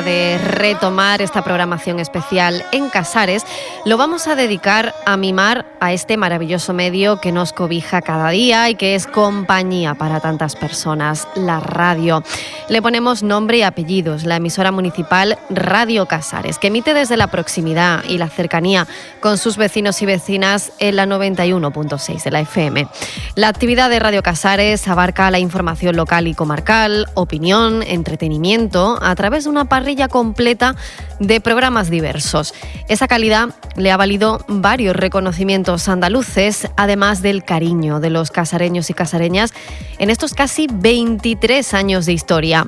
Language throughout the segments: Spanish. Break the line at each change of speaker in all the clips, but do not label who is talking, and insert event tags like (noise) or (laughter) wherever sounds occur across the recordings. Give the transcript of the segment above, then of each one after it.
de retomar esta programación especial en Casares, lo vamos a dedicar a mimar a este maravilloso medio que nos cobija cada día y que es compañía para tantas personas, la radio. Le ponemos nombre y apellidos, la emisora municipal Radio Casares, que emite desde la proximidad y la cercanía con sus vecinos y vecinas en la 91.6 de la FM. La actividad de Radio Casares abarca la información local y comarcal, opinión, entretenimiento, a través de una completa de programas diversos. Esa calidad le ha valido varios reconocimientos andaluces, además del cariño de los casareños y casareñas en estos casi 23 años de historia.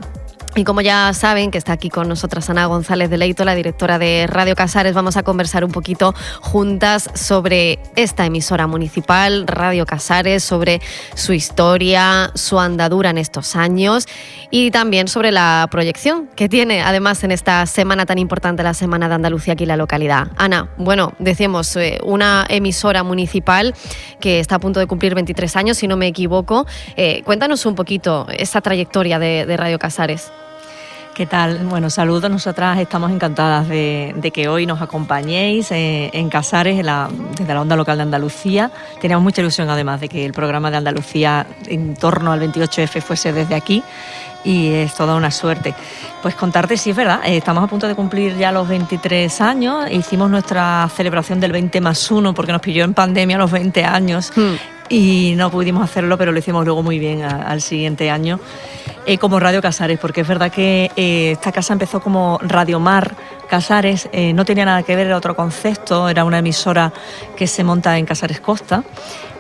Y como ya saben que está aquí con nosotras Ana González de Leito, la directora de Radio Casares, vamos a conversar un poquito juntas sobre esta emisora municipal, Radio Casares, sobre su historia, su andadura en estos años y también sobre la proyección que tiene además en esta semana tan importante, la Semana de Andalucía aquí en la localidad. Ana, bueno, decíamos, eh, una emisora municipal que está a punto de cumplir 23 años, si no me equivoco. Eh, cuéntanos un poquito esa trayectoria de Radio Casares.
¿Qué tal? Bueno, saludos. Nosotras estamos encantadas de, que hoy nos acompañéis eh, en Casares, desde la onda local de Andalucía. Teníamos mucha ilusión además de que el programa de Andalucía en torno al 28F fuese desde aquí y es toda una suerte. Pues contarte, sí es verdad, eh, estamos a punto de cumplir ya los 23 años, hicimos nuestra celebración del 20 más 1 porque nos pilló en pandemia los 20 años hmm. Y no pudimos hacerlo, pero lo hicimos luego muy bien al siguiente año. Eh, como Radio Casares, porque es verdad que eh, esta casa empezó como Radio Mar Casares, eh, no tenía nada que ver, era otro concepto, era una emisora que se monta en Casares Costa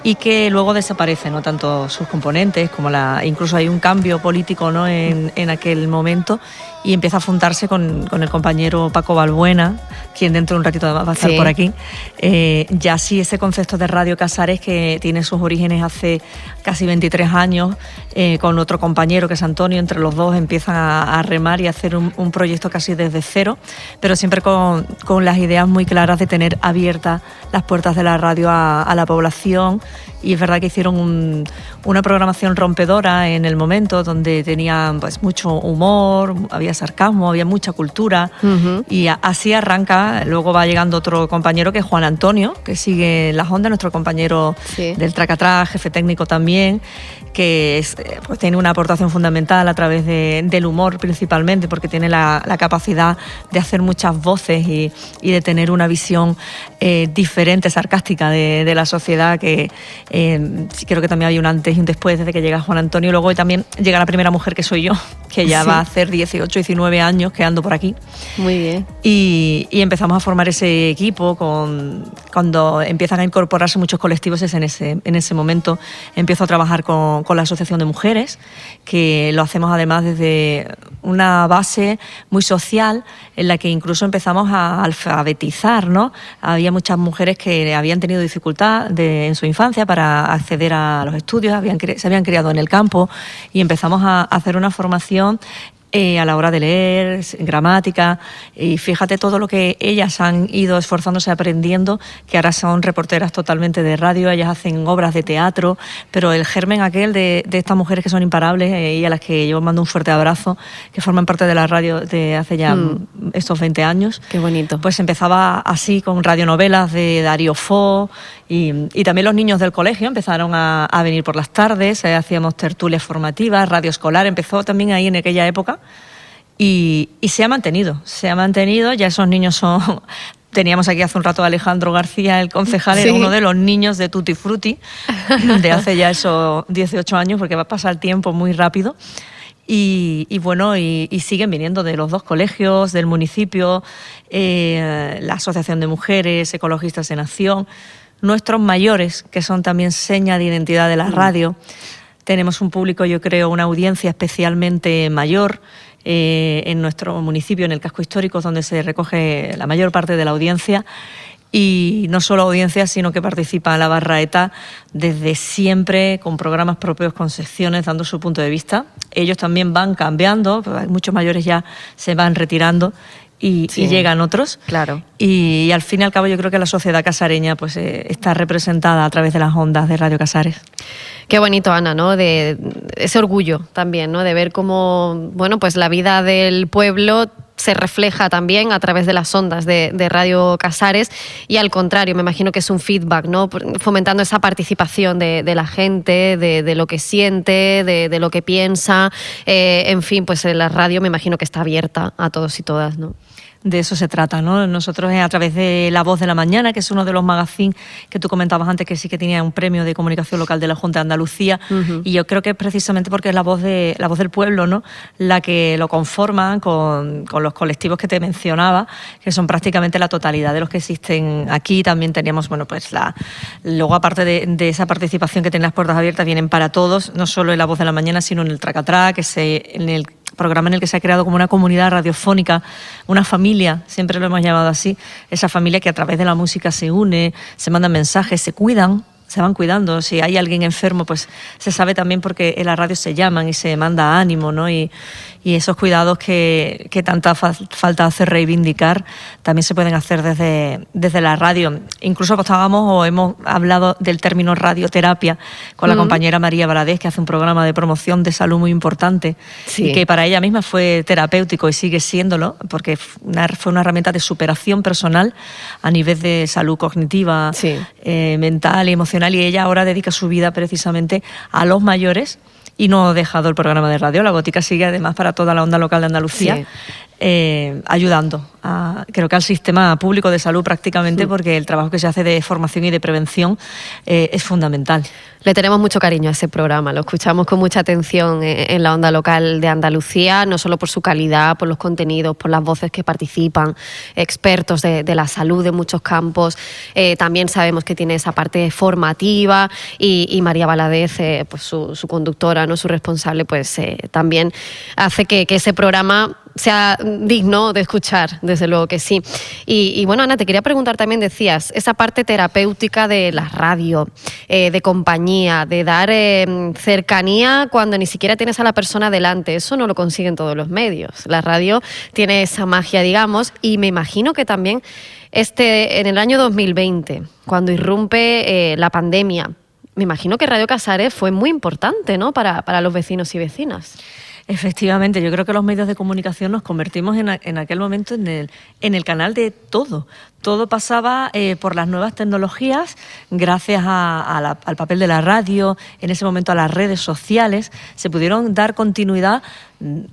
y que luego desaparece, no tanto sus componentes como la, incluso hay un cambio político ¿no? en, en aquel momento y empieza a fundarse con, con, el compañero Paco Balbuena, quien dentro de un ratito va a estar por aquí. Eh, ya sí, ese concepto de Radio Casares que tiene sus orígenes hace casi 23 años, eh, con otro compañero que es Antonio, entre los dos empiezan a, remar y a hacer un, un, proyecto casi desde cero, pero siempre con, con, las ideas muy claras de tener abiertas las puertas de la radio a, a la población. Y es verdad que hicieron una programación rompedora en el momento donde tenían pues mucho humor, había sarcasmo, había mucha cultura. Y así arranca, luego va llegando otro compañero que es Juan Antonio, que sigue en las ondas, nuestro compañero del Tracatrá, jefe técnico también, que es, pues, tiene una aportación fundamental a través del humor principalmente, porque tiene la, capacidad de hacer muchas voces y, de tener una visión eh, diferente, sarcástica de, de la sociedad que eh, creo que también hay un antes y un después desde que llega Juan Antonio. Luego también llega la primera mujer que soy yo, (laughs) que ya va a hacer 18, 19 años que ando por aquí.
Muy bien.
Y, empezamos a formar ese equipo con, cuando empiezan a incorporarse muchos colectivos, es en ese, en ese momento empiezo a trabajar con, con la Asociación de Mujeres, que lo hacemos además desde una base muy social en la que incluso empezamos a alfabetizar, ¿no? Había muchas mujeres que habían tenido dificultad en su infancia para acceder a los estudios, habían, se habían criado en el campo y empezamos a hacer una formación eh, a la hora de leer, gramática, y fíjate todo lo que ellas han ido esforzándose aprendiendo, que ahora son reporteras totalmente de radio, ellas hacen obras de teatro, pero el germen aquel de, estas mujeres que son imparables eh, y a las que yo mando un fuerte abrazo, que forman parte de la radio de hace ya mm. estos 20 años.
Qué bonito.
Pues empezaba así con radionovelas de Darío Fo y, también los niños del colegio empezaron a, venir por las tardes, eh, hacíamos tertulias formativas, radio escolar, empezó también ahí en aquella época y, se ha mantenido, se ha mantenido, ya esos niños son... (laughs) Teníamos aquí hace un rato a Alejandro García, el concejal, era uno de los niños de Tutti Frutti, (laughs) de hace ya esos 18 años, porque va a pasar el tiempo muy rápido. Y, bueno, y, siguen viniendo de los dos colegios, del municipio, eh, la Asociación de Mujeres, Ecologistas en Acción, nuestros mayores, que son también seña de identidad de la mm. radio. Tenemos un público, yo creo, una audiencia especialmente mayor eh, en nuestro municipio, en el casco histórico, donde se recoge la mayor parte de la audiencia. Y no solo audiencia, sino que participa la Barraeta desde siempre con programas propios, con secciones, dando su punto de vista. Ellos también van cambiando, muchos mayores ya se van retirando y, llegan otros.
Claro.
Y, al fin y al cabo yo creo que la sociedad casareña pues eh, está representada a través de las ondas de Radio Casares.
Qué bonito, Ana, ¿no? De ese orgullo también, ¿no? De ver cómo, bueno, pues la vida del pueblo se refleja también a través de las ondas de, Radio Casares y al contrario, me imagino que es un feedback, ¿no? Fomentando esa participación de, la gente, de, lo que siente, de, lo que piensa. Eh, en fin, pues la radio me imagino que está abierta a todos y todas, ¿no?
De eso se trata, ¿no? Nosotros a través de La Voz de la Mañana, que es uno de los magazines que tú comentabas antes, que sí que tenía un premio de comunicación local de la Junta de Andalucía, y yo creo que es precisamente porque es la voz de la voz del pueblo, ¿no? La que lo conforma con, con los colectivos que te mencionaba, que son prácticamente la totalidad de los que existen aquí. También teníamos, bueno, pues la luego aparte de, de esa participación que tienen las puertas abiertas, vienen para todos, no solo en La Voz de la Mañana, sino en el Tracatrá, que se en el programa en el que se ha creado como una comunidad radiofónica, una familia, siempre lo hemos llamado así, esa familia que a través de la música se une, se mandan mensajes, se cuidan, se van cuidando. Si hay alguien enfermo, pues se sabe también porque en la radio se llaman y se manda ánimo, ¿no? Y esos cuidados que, que tanta falta hace reivindicar también se pueden hacer desde, desde la radio. Incluso apostábamos o hemos hablado del término radioterapia con la compañera María Valadez, que hace un programa de promoción de salud muy importante y que para ella misma fue terapéutico y sigue siéndolo, porque fue una herramienta de superación personal a nivel de salud cognitiva, eh, mental y emocional, y ella ahora dedica su vida precisamente a los mayores y no ha dejado el programa de radio. La Gótica sigue además para toda la onda local de Andalucía. Eh, ayudando, a, creo que al sistema público de salud prácticamente, porque el trabajo que se hace de formación y de prevención eh, es fundamental.
Le tenemos mucho cariño a ese programa, lo escuchamos con mucha atención en la onda local de Andalucía, no solo por su calidad, por los contenidos, por las voces que participan, expertos de, la salud de muchos campos. Eh, también sabemos que tiene esa parte formativa y, María Valadez, pues su, conductora, no su responsable, pues también hace que ese programa sea digno de escuchar, desde luego que sí. Y, bueno, Ana, te quería preguntar también, decías, esa parte terapéutica de la radio, eh, de compañía, de dar eh, cercanía cuando ni siquiera tienes a la persona delante, eso no lo consiguen todos los medios. La radio tiene esa magia, digamos, y me imagino que también este, en el año 2020, cuando irrumpe eh, la pandemia, me imagino que Radio Casares fue muy importante ¿no? para, para los vecinos y vecinas.
Efectivamente, yo creo que los medios de comunicación nos convertimos en, aquel momento en el, en el canal de todo, todo pasaba eh, por las nuevas tecnologías, gracias al papel de la radio, en ese momento a las redes sociales, se pudieron dar continuidad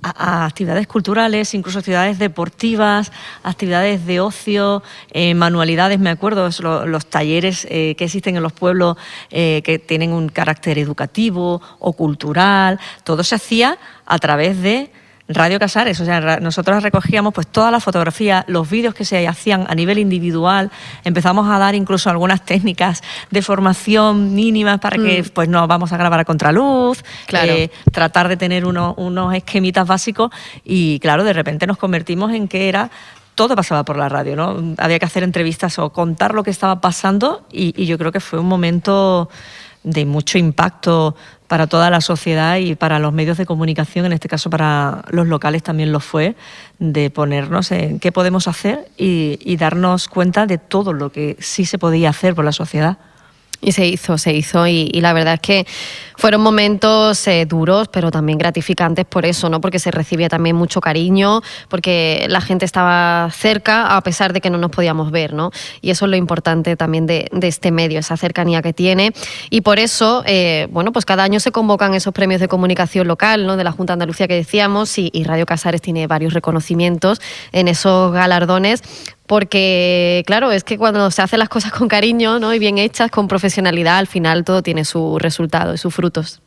a, actividades culturales, incluso actividades deportivas, actividades de ocio, eh, manualidades, me acuerdo, los, talleres eh, que existen en los pueblos que tienen un carácter educativo o cultural, todo se hacía a través de Radio Casares, o sea, nosotros recogíamos pues todas las fotografías, los vídeos que se hacían a nivel individual, empezamos a dar incluso algunas técnicas de formación mínimas para que mm. pues nos vamos a grabar a contraluz, eh, tratar de tener unos esquemitas básicos y claro, de repente nos convertimos en que era todo pasaba por la radio, ¿no? Había que hacer entrevistas o contar lo que estaba pasando y yo creo que fue un momento de mucho impacto para toda la sociedad y para los medios de comunicación, en este caso para los locales también lo fue, de ponernos en qué podemos hacer y, darnos cuenta de todo lo que sí se podía hacer por la sociedad.
Y se hizo, se hizo. Y, la verdad es que fueron momentos eh, duros, pero también gratificantes por eso, ¿no? Porque se recibía también mucho cariño, porque la gente estaba cerca a pesar de que no nos podíamos ver, ¿no? Y eso es lo importante también de, este medio, esa cercanía que tiene. Y por eso, eh, bueno, pues cada año se convocan esos premios de comunicación local, ¿no? De la Junta de Andalucía que decíamos, y, y Radio Casares tiene varios reconocimientos en esos galardones porque claro, es que cuando se hacen las cosas con cariño ¿no? y bien hechas, con profesionalidad, al final todo tiene su resultado y sus frutos.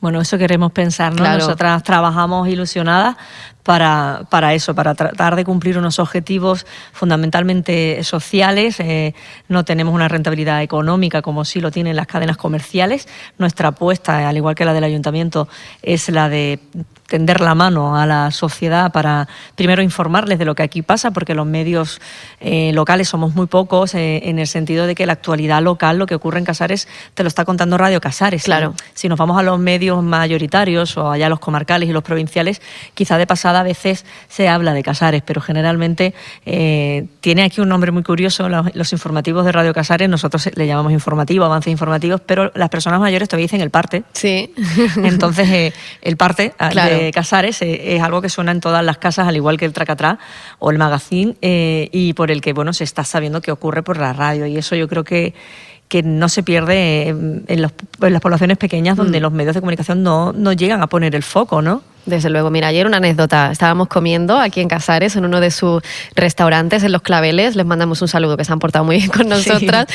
Bueno, eso queremos pensar, ¿no? Nosotras trabajamos ilusionadas para, para, eso, para tratar de cumplir unos objetivos fundamentalmente sociales. Eh, no tenemos una rentabilidad económica como sí lo tienen las cadenas comerciales. Nuestra apuesta, al igual que la del ayuntamiento, es la de tender la mano a la sociedad para primero informarles de lo que aquí pasa, porque los medios eh, locales somos muy pocos eh, en el sentido de que la actualidad local, lo que ocurre en Casares, te lo está contando Radio Casares.
Claro.
Si nos vamos a los medios mayoritarios o allá los comarcales y los provinciales, quizá de pasada a veces se habla de Casares, pero generalmente eh, tiene aquí un nombre muy curioso, los, informativos de Radio Casares, nosotros le llamamos informativo, avances informativos, pero las personas mayores todavía dicen el parte.
Sí. (laughs)
Entonces, el parte ah, claro de Casares eh, es algo que suena en todas las casas, al igual que el Tracatrá o el Magazine, eh, y por el que bueno se está sabiendo que ocurre por la radio. Y eso yo creo que que no se pierde en, las poblaciones pequeñas donde mm. los medios de comunicación no, no llegan a poner el foco, ¿no?
Desde luego, mira, ayer una anécdota. Estábamos comiendo aquí en Casares, en uno de sus restaurantes, en Los Claveles. Les mandamos un saludo, que se han portado muy bien con nosotras.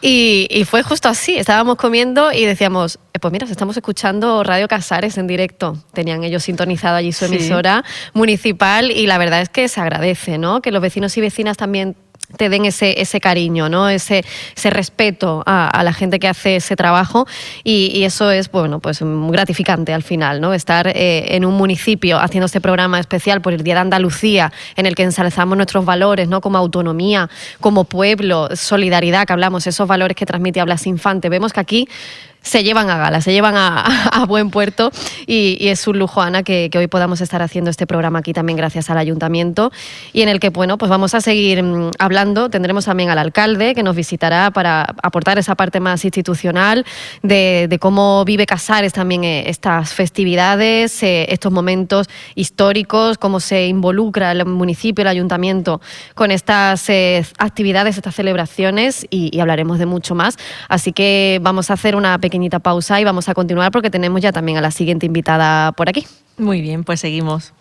Y, fue justo así. Estábamos comiendo y decíamos, eh, pues mira, estamos escuchando Radio Casares en directo. Tenían ellos sintonizado allí su emisora municipal y la verdad es que se agradece, ¿no? Que los vecinos y vecinas también te den ese, ese cariño, ¿no? ese, ese respeto a, la gente que hace ese trabajo y, eso es bueno, pues gratificante al final, ¿no? estar eh, en un municipio haciendo este programa especial por el Día de Andalucía en el que ensalzamos nuestros valores ¿no? como autonomía, como pueblo, solidaridad, que hablamos, esos valores que transmite Hablas Infante. Vemos que aquí se llevan a gala, se llevan a, (laughs) buen puerto y, es un lujo, Ana, que, hoy podamos estar haciendo este programa aquí también gracias al ayuntamiento y en el que, bueno, pues vamos a seguir mm, hablando. Tendremos también al alcalde que nos visitará para aportar esa parte más institucional de, cómo vive Casares también eh, estas festividades, eh, estos momentos históricos, cómo se involucra el municipio, el ayuntamiento con estas eh, actividades, estas celebraciones y, y hablaremos de mucho más. Así que vamos a hacer una pequeña pausa y vamos a continuar porque tenemos ya también a la siguiente invitada por aquí.
Muy bien, pues seguimos.